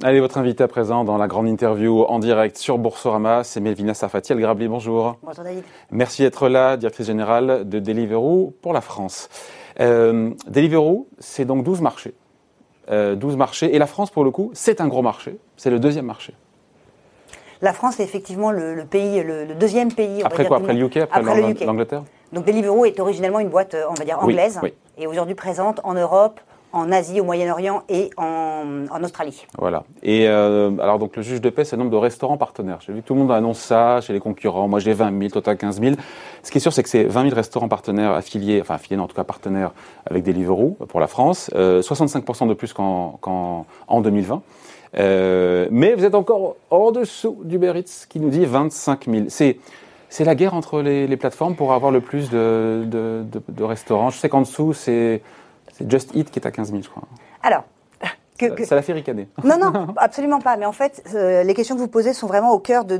Allez, votre invité à présent dans la grande interview en direct sur Boursorama, c'est Melvina Sarfati El Grabli. Bonjour. Bonjour David. Merci d'être là, directrice générale de Deliveroo pour la France. Euh, Deliveroo, c'est donc 12 marchés. 12 euh, marchés. Et la France, pour le coup, c'est un gros marché. C'est le deuxième marché. La France est effectivement le, pays, le, deuxième pays. Après quoi Après le UK Après, l'Angleterre? Donc Deliveroo est originellement une boîte, euh, on va dire, anglaise. Et aujourd'hui présente en Europe, en Asie, au Moyen-Orient et en, Australie. Voilà. Et euh, alors donc le juge de paix, c'est le nombre de restaurants partenaires. J'ai vu tout le monde annonce ça chez les concurrents. Moi j'ai 20 000, total 15 000. Ce qui est sûr, c'est que c'est 20 000 restaurants partenaires affiliés, enfin affiliés, en tout cas partenaires avec Deliveroo pour la France, 65% euh, de plus qu'en en 2020. Euh, mais vous êtes encore en dessous du Eats qui nous dit 25 000. C'est c'est la guerre entre les, plateformes pour avoir le plus de restaurants. Je sais qu'en dessous, c'est c'est Just Eat qui est à 15 000, je crois. Alors, que, ça, l'a fait ricaner. Non, non, absolument pas. Mais en fait, euh, les questions que vous posez sont vraiment au cœur de,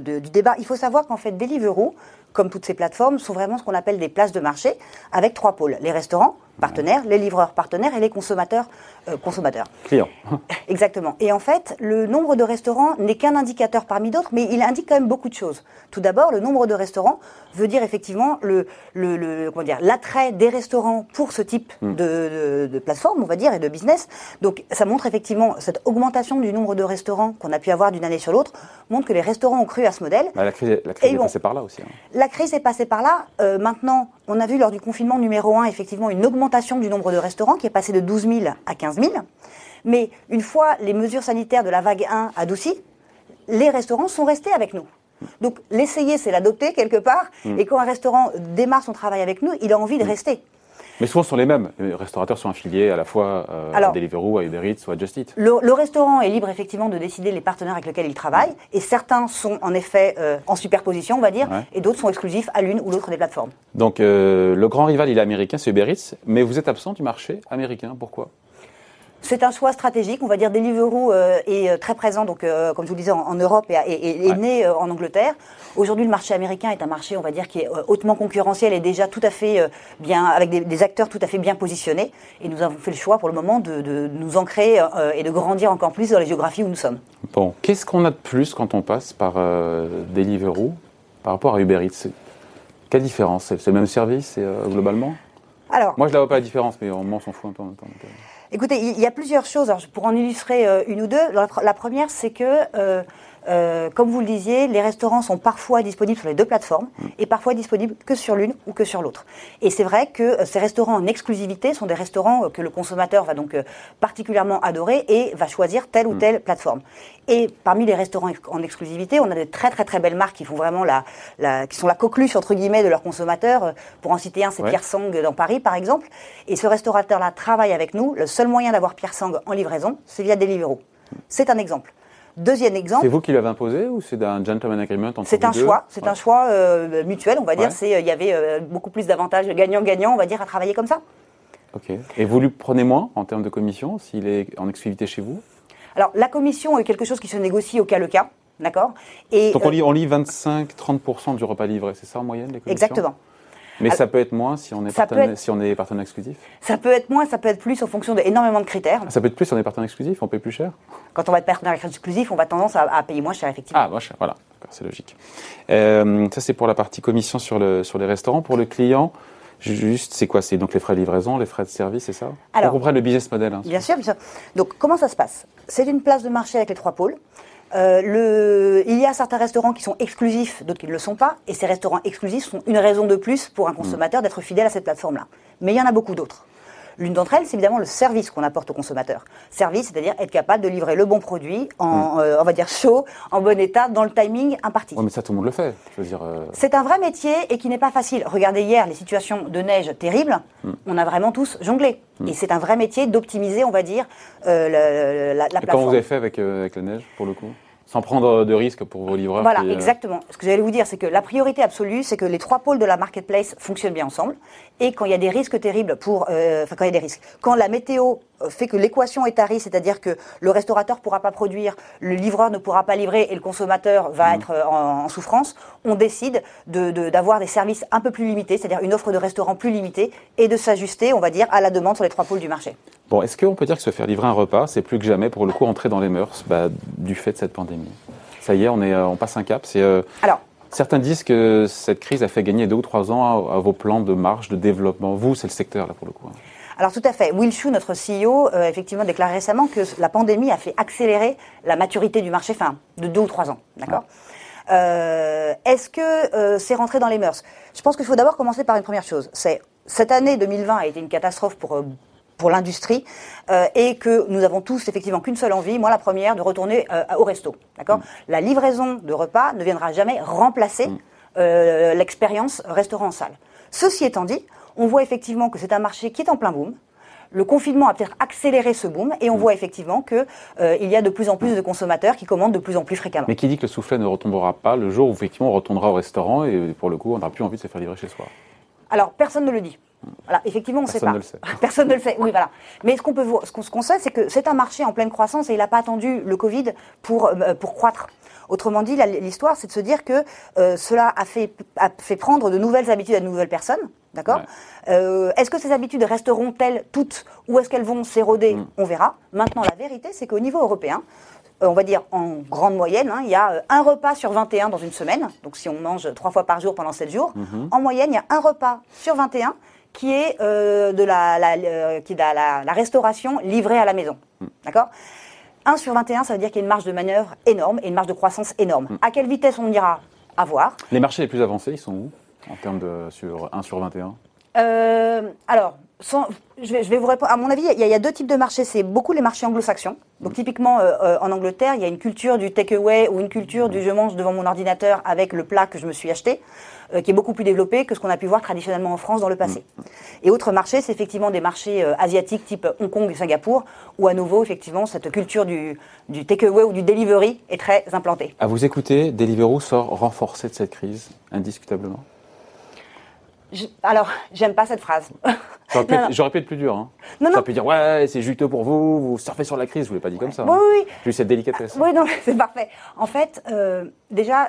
du débat. Il faut savoir qu'en fait, Deliveroo, comme toutes ces plateformes, sont vraiment ce qu'on appelle des places de marché avec trois pôles. Les restaurants, partenaires, les livreurs partenaires et les consommateurs euh, consommateurs. Clients. Exactement. Et en fait, le nombre de restaurants n'est qu'un indicateur parmi d'autres, mais il indique quand même beaucoup de choses. Tout d'abord, le nombre de restaurants veut dire effectivement le, le, comment dire l'attrait des restaurants pour ce type hmm. de, de, plateforme, on va dire, et de business. Donc, ça montre effectivement cette augmentation du nombre de restaurants qu'on a pu avoir d'une année sur l'autre montre que les restaurants ont cru à ce modèle. Bah, la crise, la crise est passée par là aussi. Hein. La crise est passée par là. Euh, maintenant, on a vu lors du confinement numéro 1 effectivement une augmentation du nombre de restaurants qui est passé de 12 000 à 15 000. Mais une fois les mesures sanitaires de la vague 1 adoucies, les restaurants sont restés avec nous. Donc l'essayer, c'est l'adopter quelque part. Mm. Et quand un restaurant démarre son travail avec nous, il a envie de mm. rester. Mais souvent, ce sont les mêmes. Les restaurateurs sont affiliés à la fois euh, à Deliveroo, à Uber Eats ou à Just Eat. Le, restaurant est libre effectivement de décider les partenaires avec lesquels il travaille. Et certains sont en effet euh, en superposition, on va dire, et d'autres sont exclusifs à l'une ou l'autre des plateformes. Donc euh, le grand rival, il est américain, c'est Uber Eats. Mais vous êtes absent du marché américain. Pourquoi? C'est un choix stratégique. On va dire Deliveroo euh, est euh, très présent, donc euh, comme je vous le disais, en, Europe et, est né en Angleterre. Aujourd'hui, le marché américain est un marché, on va dire, qui est hautement concurrentiel et déjà tout à fait bien, avec des, acteurs tout à fait bien positionnés. Et nous avons fait le choix pour le moment de, nous ancrer et de grandir encore plus dans les géographies où nous sommes. Bon, qu'est-ce qu'on a de plus quand on passe par Deliveroo par rapport à Uber Eats? Quelle différence? C'est le même service globalement? Alors, Moi, je ne la vois pas la différence, mais on s'en fout un peu en même temps. Écoutez, il y a plusieurs choses. Alors, pour en illustrer euh, une ou deux, la première, c'est que euh, euh, comme vous le disiez, les restaurants sont parfois disponibles sur les deux plateformes et parfois disponibles que sur l'une ou que sur l'autre. Et c'est vrai que euh, ces restaurants en exclusivité sont des restaurants euh, que le consommateur va donc particulièrement adorer et va choisir telle ou mm. telle plateforme. Et parmi les restaurants en exclusivité, on a de très très très belles marques qui font vraiment la, la qui sont la coqueluche entre guillemets de leurs consommateurs. Pour en citer un, c'est Pierre Sang dans Paris par exemple. Et ce restaurateur-là travaille avec nous. Le seul moyen d'avoir Pierre Sang en livraison, c'est via Deliveroo. C'est un exemple. Deuxième exemple. C'est vous qui l'avez imposé ou c'est un gentleman agreement entre C'est un choix, c'est un choix euh, mutuel, on va dire. Euh, il y avait euh, beaucoup plus d'avantages gagnant-gagnant, on va dire, à travailler comme ça. Ok. Et vous lui prenez moins en termes de commission s'il est en exclusivité chez vous? Alors la commission est quelque chose qui se négocie au cas le cas, d'accord? Donc on lit, on lit 25-30% du repas livré, c'est ça en moyenne les commissions? Exactement. Mais ça peut être moins si on est, partenaire, si on est partenaire exclusif Ça peut être moins, ça peut être plus en fonction d'énormément de critères. Ça peut être plus si on est partenaire exclusif, on paye plus cher Quand on va être partenaire exclusif, on va tendance à, payer moins cher, effectivement. Ah, moins cher, voilà, c'est logique. Euh, ça, c'est pour la partie commission sur, le, sur les restaurants. Pour le client, Juste, c'est quoi? C'est donc les frais de livraison, les frais de service, c'est ça? Alors, On comprend le business model. Hein, bien sûr, bien sûr. Donc, comment ça se passe? C'est une place de marché avec les trois pôles. Euh, le, il y a certains restaurants qui sont exclusifs, d'autres qui ne le sont pas, et ces restaurants exclusifs sont une raison de plus pour un consommateur d'être fidèle à cette plateforme-là. Mais il y en a beaucoup d'autres. L'une d'entre elles, c'est évidemment le service qu'on apporte au consommateur. Service, c'est-à-dire être capable de livrer le bon produit en, mm. euh, on va dire chaud, en bon état, dans le timing imparti. Oui, mais ça, tout le monde le fait. Euh. C'est un vrai métier et qui n'est pas facile. Regardez hier les situations de neige terribles. Mm. On a vraiment tous jonglé. Mm. Et c'est un vrai métier d'optimiser, on va dire, euh, la, plateforme. Comment vous avez fait avec, avec la neige, pour le coup? Sans prendre de risques pour vos livreurs. Voilà, euh, exactement. Ce que j'allais vous dire, c'est que la priorité absolue, c'est que les trois pôles de la marketplace fonctionnent bien ensemble. Et quand il y a des risques terribles pour, euh, enfin quand il y a des risques, quand la météo fait que l'équation est tarie, c'est-à-dire que le restaurateur ne pourra pas produire, le livreur ne pourra pas livrer et le consommateur va être en, souffrance, on décide d'avoir des services un peu plus limités, c'est-à-dire une offre de restaurant plus limitée et de s'ajuster, on va dire, à la demande sur les trois pôles du marché. Bon, est-ce qu'on peut dire que se faire livrer un repas, c'est plus que jamais pour le coup entrer dans les mœurs bah, du fait de cette pandémie? Ça y est, on, est, on passe un cap. C'est, Alors, Certains disent que cette crise a fait gagner deux ou trois ans à, vos plans de marche, de développement. Vous, c'est le secteur, là, pour le coup. Hein. Alors tout à fait. Will Shu, notre CEO, euh, effectivement déclaré récemment que la pandémie a fait accélérer la maturité du marché, fin de deux ou trois ans. D'accord? Euh, Est-ce que euh, c'est rentré dans les mœurs? Je pense qu'il faut d'abord commencer par une première chose. C'est cette année 2020 a été une catastrophe pour pour l'industrie et que nous avons tous effectivement qu'une seule envie, moi la première, de retourner au resto. D'accord mm. La livraison de repas ne viendra jamais remplacer mm. l'expérience restaurant en salle. Ceci étant dit, on voit effectivement que c'est un marché qui est en plein boom. Le confinement a peut-être accéléré ce boom et on mm. voit effectivement qu'il euh, y a de plus en plus de consommateurs qui commandent de plus en plus fréquemment. Mais qui dit que le soufflet ne retombera pas le jour où effectivement on retournera au restaurant et pour le coup on n'aura plus envie de se faire livrer chez soi? Alors personne ne le dit. Voilà, effectivement, on ne sait pas. Ne le sait. Personne ne le sait. Oui, voilà. Mais ce qu'on peut ce qu'on sait, c'est que c'est un marché en pleine croissance et il n'a pas attendu le Covid pour euh, pour croître. Autrement dit, l'histoire, c'est de se dire que euh, cela a fait, a fait prendre de nouvelles habitudes à de nouvelles personnes. D'accord? Euh, Est-ce que ces habitudes resteront-elles toutes ou est-ce qu'elles vont s'éroder? Mm. On verra. Maintenant, la vérité, c'est qu'au niveau européen, euh, on va dire en grande moyenne, hein, il y a euh, un repas sur 21 dans une semaine. Donc si on mange trois fois par jour pendant 7 jours, mm-hmm. en moyenne, il y a un repas sur 21 qui est de la, qui la, restauration livrée à la maison. Mm. D'accord? 1 sur 21, ça veut dire qu'il y a une marge de manœuvre énorme et une marge de croissance énorme. Mm. À quelle vitesse on ira à voir? Les marchés les plus avancés, ils sont où en termes de sur 1 sur 21 euh, Alors, je, vais, vous répondre. À mon avis, il y, a, deux types de marchés. C'est beaucoup les marchés anglo-saxons. Donc, typiquement, euh, euh, en Angleterre, il y a une culture du takeaway ou une culture du je mange devant mon ordinateur avec le plat que je me suis acheté, qui est beaucoup plus développée que ce qu'on a pu voir traditionnellement en France dans le passé. Mm. Et autre marché, c'est effectivement des marchés asiatiques type Hong Kong et Singapour, où à nouveau, effectivement, cette culture du, du takeaway ou du delivery est très implantée. À vous écouter, Deliveroo sort renforcé de cette crise, indiscutablement alors, j'aime pas cette phrase. J'aurais pu, être plus dur. Hein. Non, J'aurais pu dire, ouais, c'est juteux pour vous, vous surfez sur la crise. Je vous l'ai pas dit comme ça. Oui, oui. J'ai eu cette délicatesse. Oui, non, c'est parfait. En fait, euh, déjà,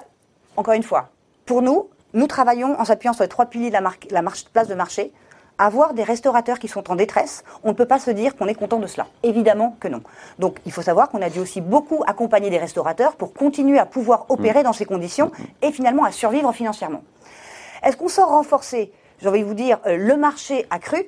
encore une fois, pour nous, nous travaillons en s'appuyant sur les trois piliers de la, marque, la marche, place de marché. Avoir des restaurateurs qui sont en détresse, on ne peut pas se dire qu'on est content de cela. Évidemment que non. Donc, il faut savoir qu'on a dû aussi beaucoup accompagner des restaurateurs pour continuer à pouvoir opérer mmh. dans ces conditions et finalement à survivre financièrement. Est-ce qu'on sort renforcer J'ai envie de vous dire, euh, le marché a cru,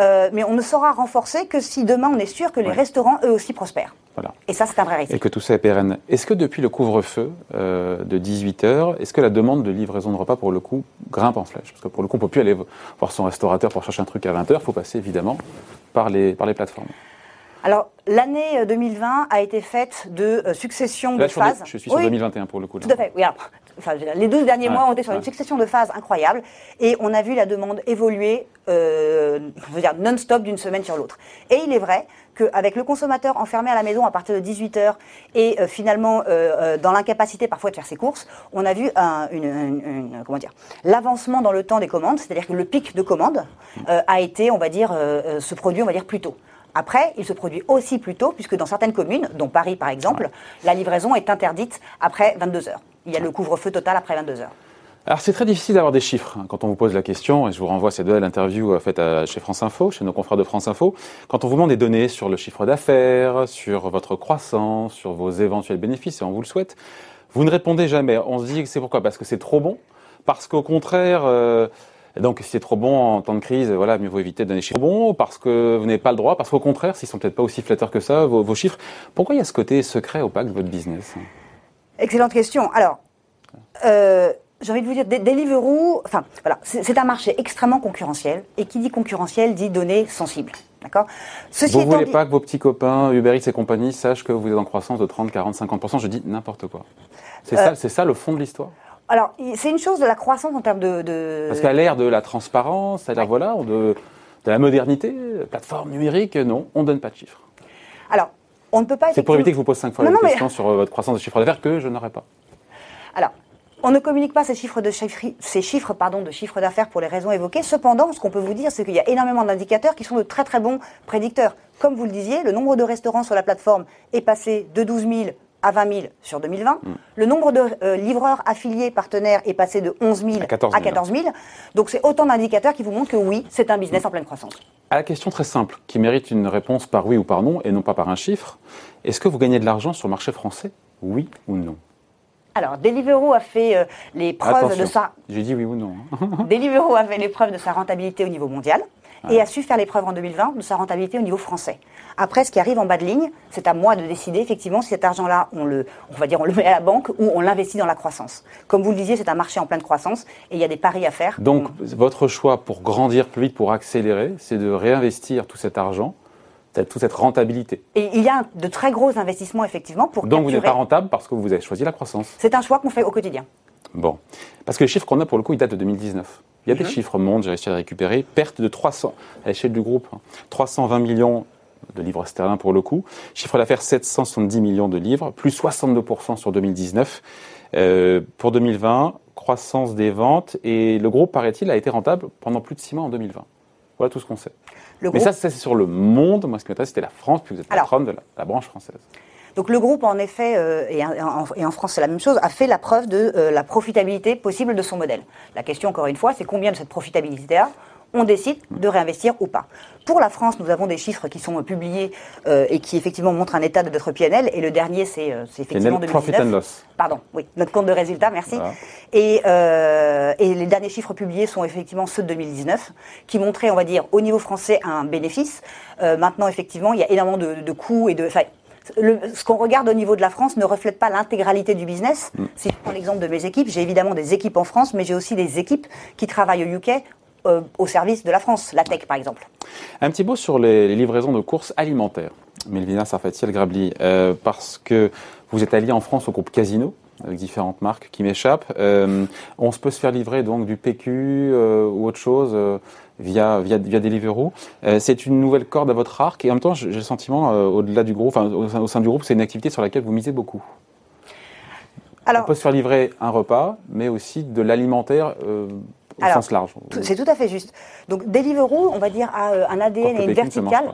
euh, mais on ne saura renforcer que si demain on est sûr que les restaurants eux aussi prospèrent. Voilà. Et ça, c'est un vrai risque. Et que tout ça est pérenne. Est-ce que depuis le couvre-feu euh, de 18h, est-ce que la demande de livraison de repas, pour le coup, grimpe en flèche? Parce que pour le coup, on ne peut plus aller voir son restaurateur pour chercher un truc à 20h, il faut passer évidemment par les, par les plateformes. Alors, l'année 2020 a été faite de succession de phases. je suis sur 2021 pour le coup. Tout à fait, oui les 12 derniers mois ont été sur une succession de phases incroyables et on a vu la demande évoluer, euh, dire non-stop d'une semaine sur l'autre. Et il est vrai qu'avec le consommateur enfermé à la maison à partir de 18 heures et euh, finalement euh, euh, dans l'incapacité parfois de faire ses courses, on a vu un, une, comment dire l'avancement dans le temps des commandes, c'est-à-dire que le pic de commandes a été, on va dire, se produit, on va dire plus tôt. Après, il se produit aussi plus tôt, puisque dans certaines communes, dont Paris par exemple, la livraison est interdite après 22 heures. Il y a le couvre-feu total après 22 heures. Alors c'est très difficile d'avoir des chiffres hein, quand on vous pose la question, et je vous renvoie à cette belle interview euh, faite chez France Info, chez nos confrères de France Info. Quand on vous demande des données sur le chiffre d'affaires, sur votre croissance, sur vos éventuels bénéfices, et on vous le souhaite, vous ne répondez jamais. On se dit que c'est pourquoi? Parce que c'est trop bon Parce qu'au contraire, euh, donc si c'est trop bon en temps de crise, voilà, mieux vaut éviter de donner des chiffres bons, parce que vous n'avez pas le droit, parce qu'au contraire, s'ils sont peut-être pas aussi flatteurs que ça, vos, chiffres. Pourquoi il y a ce côté secret opaque de votre business Excellente question. Alors, euh, j'ai envie de vous dire, Deliveroo, enfin, voilà, c'est un marché extrêmement concurrentiel. Et qui dit concurrentiel dit données sensibles. D'accord? Vous ne voulez pas que vos petits copains, Uber Eats et compagnie, sachent que vous êtes en croissance de 30, 40, 50%. Je dis n'importe quoi. C'est euh, ça, ça le fond de l'histoire? Alors, c'est une chose de la croissance en termes de. Parce qu'à l'ère de la transparence, à l'ère voilà, de, de, la modernité, plateforme numérique, non, on ne donne pas de chiffres. Alors, on ne peut pas. C'est pour éviter que je vous pose cinq fois la question sur euh, votre croissance de chiffre d'affaires que je n'aurai pas. Alors, on ne communique pas ces chiffres de chiffre, ces chiffres pardon de chiffre d'affaires pour les raisons évoquées. Cependant, ce qu'on peut vous dire, c'est qu'il y a énormément d'indicateurs qui sont de très très bons prédicteurs. Comme vous le disiez, le nombre de restaurants sur la plateforme est passé de 12 000 à 20 000 sur 2020. Mm. Le nombre de euh, livreurs affiliés partenaires est passé de 11 000 à 14 000. Donc c'est autant d'indicateurs qui vous montrent que oui, c'est un business en pleine croissance. À la question très simple, qui mérite une réponse par oui ou par non, et non pas par un chiffre, est-ce que vous gagnez de l'argent sur le marché français Oui ou non? Alors, Deliveroo a fait euh, les preuves de sa. J'ai dit oui ou non. Hein. Deliveroo a fait les preuves de sa rentabilité au niveau mondial et a su faire les preuves en 2020 de sa rentabilité au niveau français. Après, ce qui arrive en bas de ligne, c'est à moi de décider effectivement si cet argent-là, on le, on va dire, on le met à la banque ou on l'investit dans la croissance. Comme vous le disiez, c'est un marché en pleine croissance et il y a des paris à faire. Donc, votre choix pour grandir plus vite, pour accélérer, c'est de réinvestir tout cet argent toute cette rentabilité. Et il y a de très gros investissements effectivement pour Donc vous n'êtes pas rentable parce que vous avez choisi la croissance. C'est un choix qu'on fait au quotidien. Bon, parce que les chiffres qu'on a pour le coup, ils datent de 2019. Il y a des mhm. chiffres mondes, j'ai réussi à les récupérer. Perte de 300, à l'échelle du groupe, 320 hein. millions de livres sterling pour le coup. Chiffre d'affaires 770 millions de livres, plus 62% sur 2019. Euh, pour 2020, croissance des ventes et le groupe, paraît-il, a été rentable pendant plus de 6 mois en 2020. Voilà tout ce qu'on sait. Mais ça, c'est sur le monde. Moi, ce qui m'intéresse, c'était la France, puis vous êtes patronne de la branche française. Donc le groupe, en effet, euh, et, en, France c'est la même chose, a fait la preuve de euh, la profitabilité possible de son modèle. La question, encore une fois, c'est combien de cette profitabilité-là on décide de réinvestir ou pas. Pour la France, nous avons des chiffres qui sont publiés euh, et qui effectivement montrent un état de notre PNL. Et le dernier, c'est effectivement 2019. Profit and loss. Pardon, oui, notre compte de résultat, merci. Et, et, les derniers chiffres publiés sont effectivement ceux de 2019, qui montraient, on va dire, au niveau français, un bénéfice. maintenant, effectivement, il y a énormément de, de coûts et de ce qu'on regarde au niveau de la France ne reflète pas l'intégralité du business. Mm. Si je prends l'exemple de mes équipes, j'ai évidemment des équipes en France, mais j'ai aussi des équipes qui travaillent au UK euh, au service de la France, la tech par exemple. Un petit mot sur les, livraisons de courses alimentaires. Melvina Sarfatiel-Grabli, euh, parce que vous êtes allié en France au groupe Casino, avec différentes marques qui m'échappent. Euh, on se peut se faire livrer donc du PQ ou autre chose via, via, via Deliveroo. Euh, c'est une nouvelle corde à votre arc et en même temps, j'ai le sentiment, euh, au-delà du groupe, au, sein, du groupe, c'est une activité sur laquelle vous misez beaucoup. Alors, on peut se faire livrer un repas, mais aussi de l'alimentaire euh, au sens large. C'est tout à fait juste. Donc Deliveroo, on va dire, a un ADN et une verticale.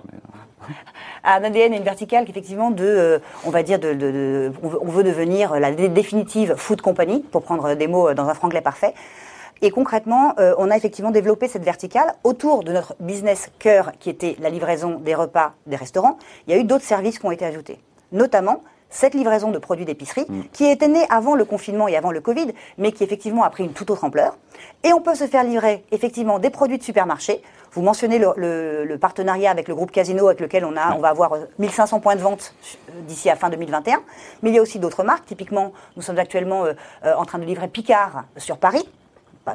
un ADN et une verticale qu'effectivement de, on va dire, de, on veut devenir la définitive food company, pour prendre des mots dans un franglais parfait. Et concrètement, euh, on a effectivement développé cette verticale autour de notre business cœur qui était la livraison des repas des restaurants. Il y a eu d'autres services qui ont été ajoutés, notamment cette livraison de produits d'épicerie mm. qui était née avant le confinement et avant le Covid, mais qui effectivement a pris une toute autre ampleur. Et on peut se faire livrer effectivement des produits de supermarché. Vous mentionnez le, partenariat avec le groupe Casino avec lequel on, a, on va avoir 1500 points de vente euh, d'ici à fin 2021. Mais il y a aussi d'autres marques. Typiquement, nous sommes actuellement euh, en train de livrer Picard sur Paris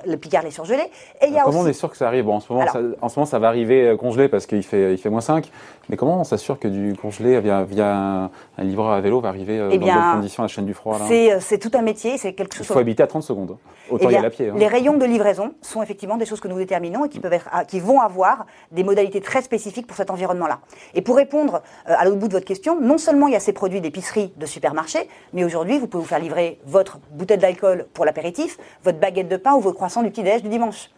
le Picard est surgelé. Et il y a comment on est sûr que ça arrive En ce moment, ça, en ce moment, ça va arriver euh, congelé parce qu'il fait, il fait moins 5. Mais comment on s'assure que du congelé via, via un, livreur à vélo va arriver euh, eh dans bonnes conditions à la chaîne du froid euh, C'est tout un métier, c'est quelque chose. Il faut habiter à 30 secondes. Autant eh y aller à pied. Hein. Les rayons de livraison sont effectivement des choses que nous déterminons et qui, peuvent être, qui vont avoir des modalités très spécifiques pour cet environnement-là. Et pour répondre à l'autre bout de votre question, non seulement il y a ces produits d'épicerie, de supermarché, mais aujourd'hui, vous pouvez vous faire livrer votre bouteille d'alcool pour l'apéritif, votre baguette de pain ou votre croissant du petit-déj du dimanche.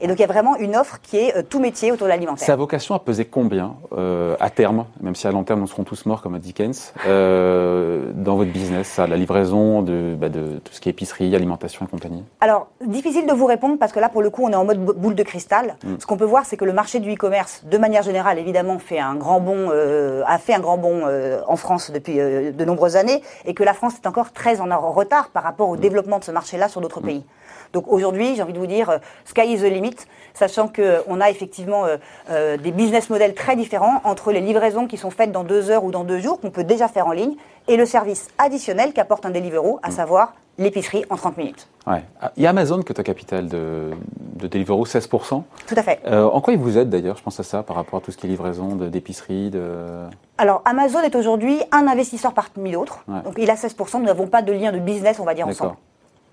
Et donc il y a vraiment une offre qui est euh, tout métier autour de l'alimentaire. Sa vocation à peser combien euh, à terme, même si à long terme nous serons tous morts comme à Dickens, euh, dans votre business, la livraison de, bah, de, tout ce qui est épicerie, alimentation et compagnie? Alors difficile de vous répondre parce que là pour le coup on est en mode boule de cristal. Mm. Ce qu'on peut voir c'est que le marché du e-commerce, de manière générale évidemment, fait un grand bond, a fait un grand bond en France depuis de nombreuses années et que la France est encore très en retard par rapport au mm. développement de ce marché-là sur d'autres mm. pays. Donc aujourd'hui, j'ai envie de vous dire, euh, sky is the limit, sachant qu'on euh, a effectivement euh, des business models très différents entre les livraisons qui sont faites dans deux heures ou dans deux jours, qu'on peut déjà faire en ligne, et le service additionnel qu'apporte un Deliveroo, à mm. savoir l'épicerie en 30 minutes. Ouais. Il y a Amazon que tu as capital de, de Deliveroo, 16%. Tout à fait. en quoi il vous aide d'ailleurs, je pense à ça, par rapport à tout ce qui est livraison d'épicerie de... Alors, Amazon est aujourd'hui un investisseur parmi d'autres. Donc, il a 16%. Nous n'avons pas de lien de business, on va dire, ensemble.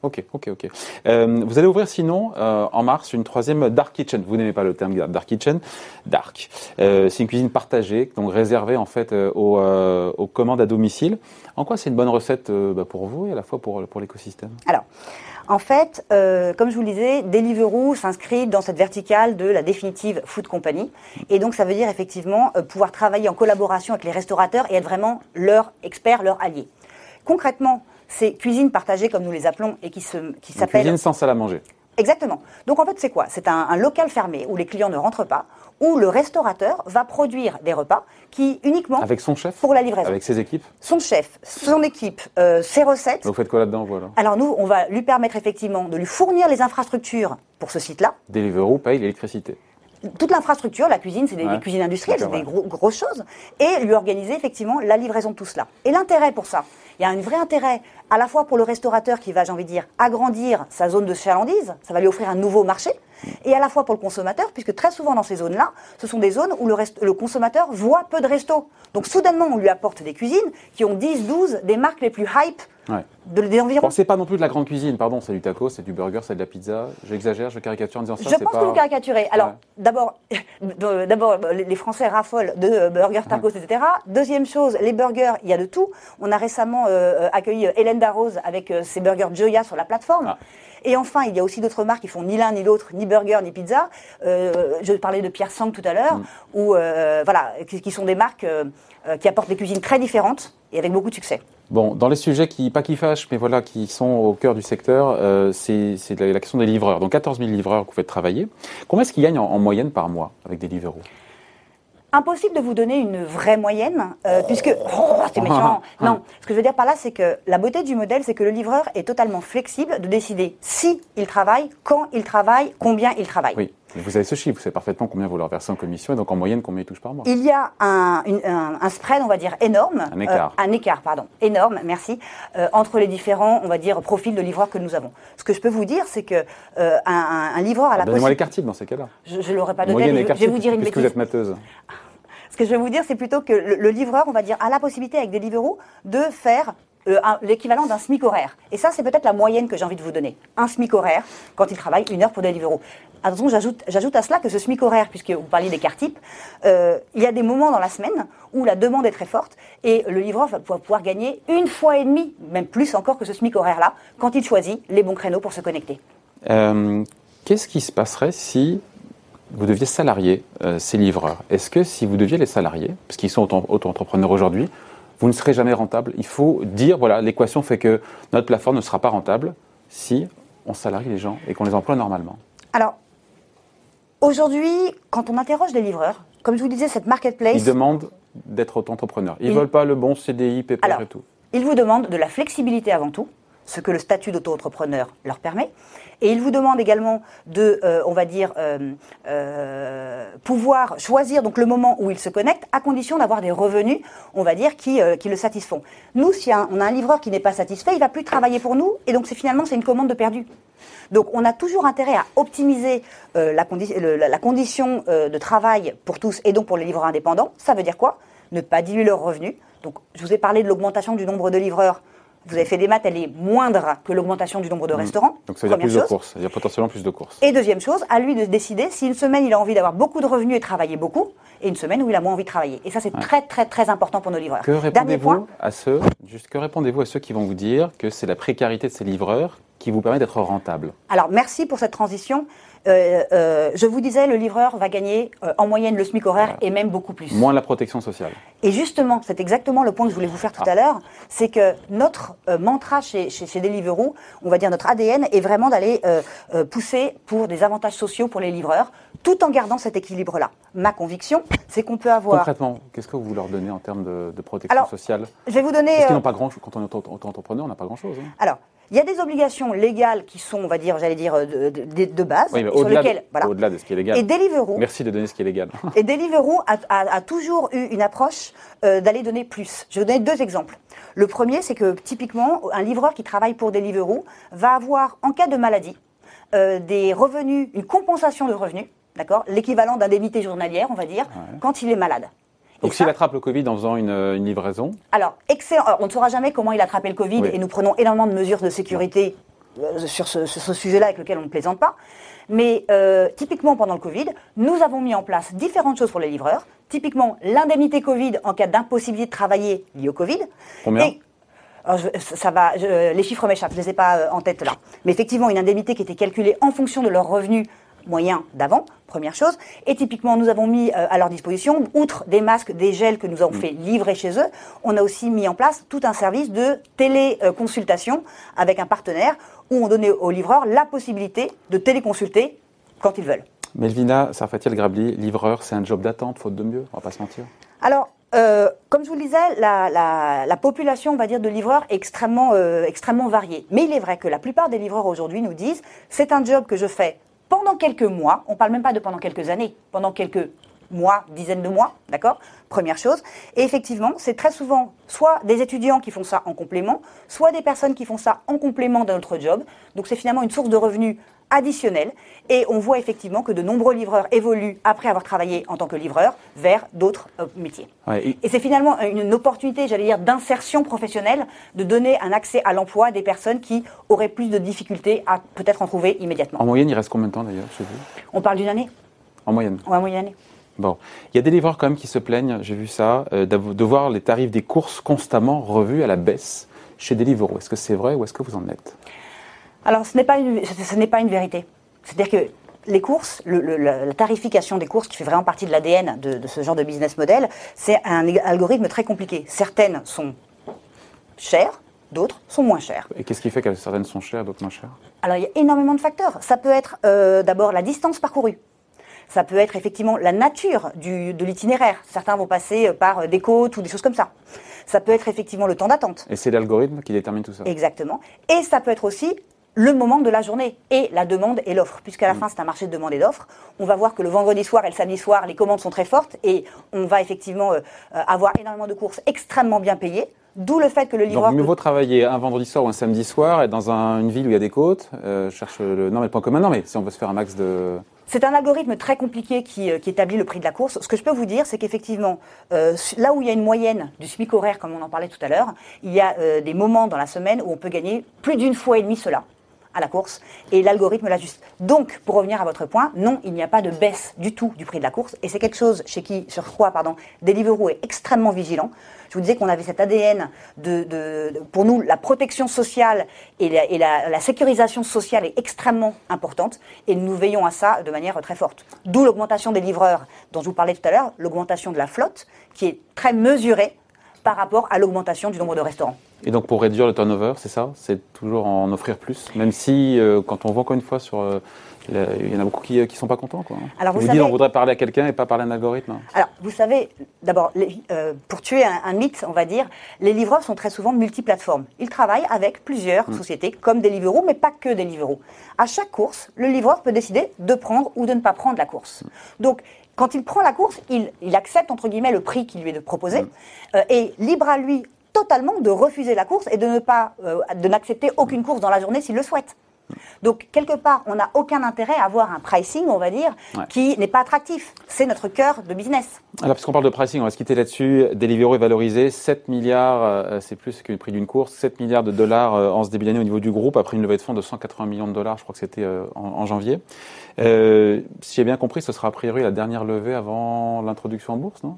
Ok, ok, ok. Euh, vous allez ouvrir sinon euh, en mars une troisième dark kitchen. Vous n'aimez pas le terme dark kitchen Dark. Euh, c'est une cuisine partagée, donc réservée en fait aux, aux, commandes à domicile. En quoi c'est une bonne recette bah, pour vous et à la fois pour, pour l'écosystème? Alors. En fait, comme je vous le disais, Deliveroo s'inscrit dans cette verticale de la définitive food company. Et donc, ça veut dire effectivement pouvoir travailler en collaboration avec les restaurateurs et être vraiment leur expert, leur allié. Concrètement, c'est cuisine partagée, comme nous les appelons, et qui s'appelle. Qui cuisine sans salle à manger. Exactement. Donc en fait, c'est quoi? C'est un, local fermé où les clients ne rentrent pas, où le restaurateur va produire des repas qui uniquement avec son chef? pour la livraison. Avec ses équipes? Son chef, son équipe, euh, ses recettes. Vous faites quoi là-dedans, voilà Alors nous, on va lui permettre effectivement de lui fournir les infrastructures pour ce site-là. Deliveroo paye l'électricité toute l'infrastructure, la cuisine, c'est des, cuisines industrielles, c'est des gros, grosses choses, et lui organiser effectivement la livraison de tout cela. Et l'intérêt pour ça, il y a un vrai intérêt à la fois pour le restaurateur qui va, j'ai envie de dire, agrandir sa zone de chalandise, ça va lui offrir un nouveau marché, et à la fois pour le consommateur, puisque très souvent dans ces zones-là, ce sont des zones où le, le, consommateur voit peu de restos. Donc soudainement, on lui apporte des cuisines qui ont 10, 12 des marques les plus hype de, des environs. c'est pas non plus de la grande cuisine, pardon, c'est du taco, c'est du burger, c'est de la pizza. J'exagère, je caricature en disant ça. Je pense que vous caricaturez. Alors, d'abord, d'abord, les Français raffolent de burgers, tacos, etc. Deuxième chose, les burgers, il y a de tout. On a récemment euh, accueilli Hélène Darroze avec euh, ses burgers Joya sur la plateforme. Ah. Et enfin, il y a aussi d'autres marques qui font ni l'un ni l'autre, ni burger ni pizza. Euh, je parlais de Pierre Sang tout à l'heure, mm. ou voilà, qui, sont des marques qui apportent des cuisines très différentes et avec beaucoup de succès. Bon, dans les sujets qui, pas qui fâchent, mais voilà, qui sont au cœur du secteur, euh, c'est la, question des livreurs. Donc 14 000 livreurs que vous faites travailler. Combien est-ce qu'ils gagnent en, moyenne par mois avec des livreurs Impossible de vous donner une vraie moyenne, euh, puisque... Oh, c'est méchant Non, ce que je veux dire par là, c'est que la beauté du modèle, c'est que le livreur est totalement flexible de décider si il travaille, quand il travaille, combien il travaille. Oui. Vous avez ce chiffre, vous savez parfaitement combien vous leur versez en commission et donc en moyenne combien ils touchent par mois. Il y a un, un, spread, on va dire, énorme. Un écart. Euh, un écart, pardon. Énorme, merci. Euh, entre les différents, on va dire, profils de livreurs que nous avons. Ce que je peux vous dire, c'est que euh, un, un, livreur a la Donnez-moi les quartiers dans ces cas-là. Je ne l'aurais pas donné. Je, je, vais vous dire une bêtise. que vous êtes mateuse. Ce que je vais vous dire, c'est plutôt que le, livreur, on va dire, a la possibilité avec des Deliveroo de faire euh, l'équivalent d'un SMIC horaire. Et ça, c'est peut-être la moyenne que j'ai envie de vous donner. Un SMIC horaire quand il travaille une heure pour Deliveroo. Attention, j'ajoute à cela que ce SMIC horaire, puisque vous parliez des cartes types, euh, il y a des moments dans la semaine où la demande est très forte et le livreur va pouvoir gagner une fois et demie, même plus encore que ce SMIC horaire-là, quand il choisit les bons créneaux pour se connecter. Euh, qu'est-ce qui se passerait si vous deviez salarier ces livreurs? Est-ce que si vous deviez les salarier, parce qu'ils sont auto-entrepreneurs aujourd'hui, vous ne serez jamais rentable? Il faut dire, voilà, l'équation fait que notre plateforme ne sera pas rentable si on salarie les gens et qu'on les emploie normalement. Alors, aujourd'hui, quand on interroge des livreurs, comme je vous disais, cette marketplace... Ils demandent d'être auto-entrepreneurs. Ils ne veulent pas le bon CDI, PPR et tout. Ils vous demandent de la flexibilité avant tout ce que le statut d'auto-entrepreneur leur permet. Et il vous demande également de, euh, on va dire, euh, euh, pouvoir choisir donc le moment où il se connecte, à condition d'avoir des revenus, on va dire, qui, qui le satisfont. Nous, si on a un livreur qui n'est pas satisfait, il va plus travailler pour nous, et donc c'est finalement c'est une commande de perdu. Donc on a toujours intérêt à optimiser la, la, condition de travail pour tous, et donc pour les livreurs indépendants. Ça veut dire quoi? Ne pas diluer leurs revenus. Donc je vous ai parlé de l'augmentation du nombre de livreurs vous avez fait des maths, elle est moindre que l'augmentation du nombre de mmh. restaurants. Donc ça veut dire plus de courses, ça veut dire potentiellement plus de courses. Et deuxième chose, à lui de décider si une semaine il a envie d'avoir beaucoup de revenus et travailler beaucoup, et une semaine où il a moins envie de travailler. Et ça c'est très très très important pour nos livreurs. Que répondez-vous à ceux, juste que répondez-vous à ceux qui vont vous dire que c'est la précarité de ces livreurs qui vous permet d'être rentable Alors merci pour cette transition. Euh, euh, je vous disais, le livreur va gagner euh, en moyenne le SMIC horaire et même beaucoup plus. Moins la protection sociale. Et justement, c'est exactement le point que je voulais vous faire tout ah. à l'heure, c'est que notre mantra chez, chez, chez, Deliveroo, on va dire notre ADN, est vraiment d'aller pousser pour des avantages sociaux pour les livreurs, tout en gardant cet équilibre-là. Ma conviction, c'est qu'on peut avoir... Concrètement, qu'est-ce que vous leur donnez en termes de, protection sociale? Je vais vous donner... Parce qu'ils n'ont pas grand-chose, quand on est auto-entrepreneur, on n'a pas grand-chose. Hein. Alors, il y a des obligations légales qui sont, on va dire, j'allais dire, de, de, base, oui, sur lesquelles, voilà. au-delà de ce qui est légal. Et Deliveroo. Merci de donner ce qui est légal. et Deliveroo a, a, a, toujours eu une approche euh, d'aller donner plus. Je vais vous donner deux exemples. Le premier, c'est que typiquement, un livreur qui travaille pour Deliveroo va avoir, en cas de maladie, euh, des revenus, une compensation de revenus, d'accord, l'équivalent d'indemnité journalière, on va dire, quand il est malade. Donc s'il attrape le Covid en faisant une, livraison Alors, excellent. on ne saura jamais comment il a attrapé le Covid et nous prenons énormément de mesures de sécurité euh, sur ce, ce sujet-là avec lequel on ne plaisante pas. Mais euh, typiquement pendant le Covid, nous avons mis en place différentes choses pour les livreurs. Typiquement l'indemnité Covid en cas d'impossibilité de travailler liée au Covid. Combien ça va, les chiffres m'échappent, je ne les ai pas en tête là. Mais effectivement, une indemnité qui était calculée en fonction de leurs revenus moyens d'avant, première chose. Et typiquement, nous avons mis à leur disposition, outre des masques, des gels que nous avons mm. fait livrer chez eux, on a aussi mis en place tout un service de téléconsultation avec un partenaire où on donnait aux livreurs la possibilité de téléconsulter quand ils veulent. Melvina Sarfatiel Grabli, livreur, c'est un job d'attente, faute de mieux, on va pas se mentir. Alors, euh, comme je vous le disais, la, population, on va dire, de livreurs est extrêmement, euh, extrêmement variée. Mais il est vrai que la plupart des livreurs aujourd'hui nous disent c'est un job que je fais pendant quelques mois. On ne parle même pas de pendant quelques années, pendant quelques mois, dizaines de mois, d'accord? Première chose. Et effectivement, c'est très souvent soit des étudiants qui font ça en complément, soit des personnes qui font ça en complément d'un autre job. Donc c'est finalement une source de revenus additionnelle. Et on voit effectivement que de nombreux livreurs évoluent, après avoir travaillé en tant que livreur, vers d'autres euh, métiers. et, c'est finalement une, opportunité, j'allais dire, d'insertion professionnelle, de donner un accès à l'emploi à des personnes qui auraient plus de difficultés à peut-être en trouver immédiatement. En moyenne, il reste combien de temps d'ailleurs chez vous? On parle d'une année. En moyenne En moyenne année. Bon, il y a des livreurs quand même qui se plaignent, j'ai vu ça, euh, de voir les tarifs des courses constamment revus à la baisse chez Deliveroo. Est-ce que c'est vrai ou est-ce que vous en êtes? Alors, ce n'est pas, une, ce n'est pas une vérité. C'est-à-dire que les courses, la tarification des courses, qui fait vraiment partie de l'ADN de, ce genre de business model, c'est un algorithme très compliqué. Certaines sont chères, d'autres sont moins chères. Et qu'est-ce qui fait que certaines sont chères, d'autres moins chères? Alors, il y a énormément de facteurs. Ça peut être euh, d'abord la distance parcourue. Ça peut être effectivement la nature de l'itinéraire. Certains vont passer euh, par euh, des côtes ou des choses comme ça. Ça peut être effectivement le temps d'attente. Et c'est l'algorithme qui détermine tout ça? Exactement. Et ça peut être aussi le moment de la journée et la demande et l'offre. Puisqu'à la mm. fin, c'est un marché de demande et d'offre. On va voir que le vendredi soir et le samedi soir, les commandes sont très fortes et on va effectivement euh, avoir énormément de courses extrêmement bien payées. D'où le fait que le livreur. Donc, mieux vaut travailler un vendredi soir ou un samedi soir et dans une ville où il y a des côtes. je cherche le. Non, mais le point commun. Non, mais si on veut se faire un max de. C'est un algorithme très compliqué euh, qui, établit le prix de la course. Ce que je peux vous dire, c'est qu'effectivement, euh, là où il y a une moyenne du SMIC horaire, comme on en parlait tout à l'heure, il y a euh, des moments dans la semaine où on peut gagner plus d'une fois et demie cela à la course et l'algorithme l'ajuste. Donc, pour revenir à votre point, non, il n'y a pas de baisse du tout du prix de la course et c'est quelque chose chez qui, sur quoi, pardon, Deliveroo est extrêmement vigilant. Je vous disais qu'on avait cet ADN de, pour nous, la protection sociale et, la, sécurisation sociale est extrêmement importante et nous veillons à ça de manière très forte. D'où l'augmentation des livreurs dont je vous parlais tout à l'heure, l'augmentation de la flotte qui est très mesurée par rapport à l'augmentation du nombre de restaurants. Et donc pour réduire le turnover, c'est ça? C'est toujours en offrir plus Même si, euh, quand on voit encore une fois sur... Euh, il y en a beaucoup qui ne euh, sont pas contents. Quoi. Alors, vous, savez, on voudrait parler à quelqu'un et pas parler à un algorithme. Alors, vous savez, d'abord, pour tuer un, mythe, on va dire, les livreurs sont très souvent multiplateformes. Ils travaillent avec plusieurs mm. sociétés, comme Deliveroo, mais pas que Deliveroo. À chaque course, le livreur peut décider de prendre ou de ne pas prendre la course. Mm. Donc, quand il prend la course, il, accepte entre guillemets le prix qui lui est proposé mm. euh, et libre à lui totalement de refuser la course et de ne pas euh, de n'accepter aucune course dans la journée s'il le souhaite. Donc, quelque part, on n'a aucun intérêt à avoir un pricing, on va dire, qui n'est pas attractif. C'est notre cœur de business. Alors, puisqu'on parle de pricing, on va se quitter là-dessus. Deliveroo est valorisé 7 milliards, euh, c'est plus que le prix d'une course, 7 milliards de dollars en ce début d'année au niveau du groupe, après une levée de fonds de 180 millions de dollars, je crois que c'était en, janvier. Euh, si j'ai bien compris, ce sera a priori la dernière levée avant l'introduction en bourse, non?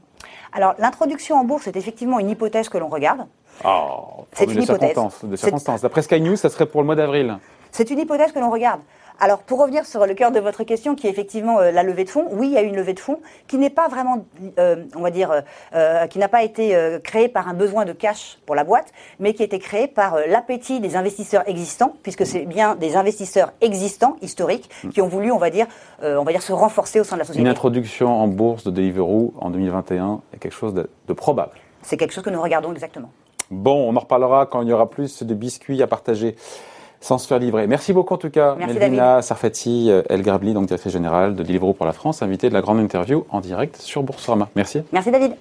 Alors, l'introduction en bourse est effectivement une hypothèse que l'on regarde. Oh, c'est une hypothèse. De circonstances. D'après Sky News, ça serait pour le mois d'avril. C'est une hypothèse que l'on regarde. Alors, pour revenir sur le cœur de votre question, qui est effectivement euh, la levée de fonds, oui, il y a eu une levée de fonds qui n'est pas vraiment, euh, on va dire, euh, qui n'a pas été créée par un besoin de cash pour la boîte, mais qui a été créée par l'appétit des investisseurs existants, puisque c'est bien des investisseurs existants, historiques, hmm. qui ont voulu, on va dire, on va dire, se renforcer au sein de la société. Une introduction en bourse de Deliveroo en 2021 est quelque chose de probable. C'est quelque chose que nous regardons exactement. Bon, on en reparlera quand il y aura plus de biscuits à partager sans se faire livrer. Merci beaucoup en tout cas, Melvina Sarfati euh, El Grabli, donc directrice générale de Deliveroo pour la France, invitée de la grande interview en direct sur Boursorama. Merci. Merci David.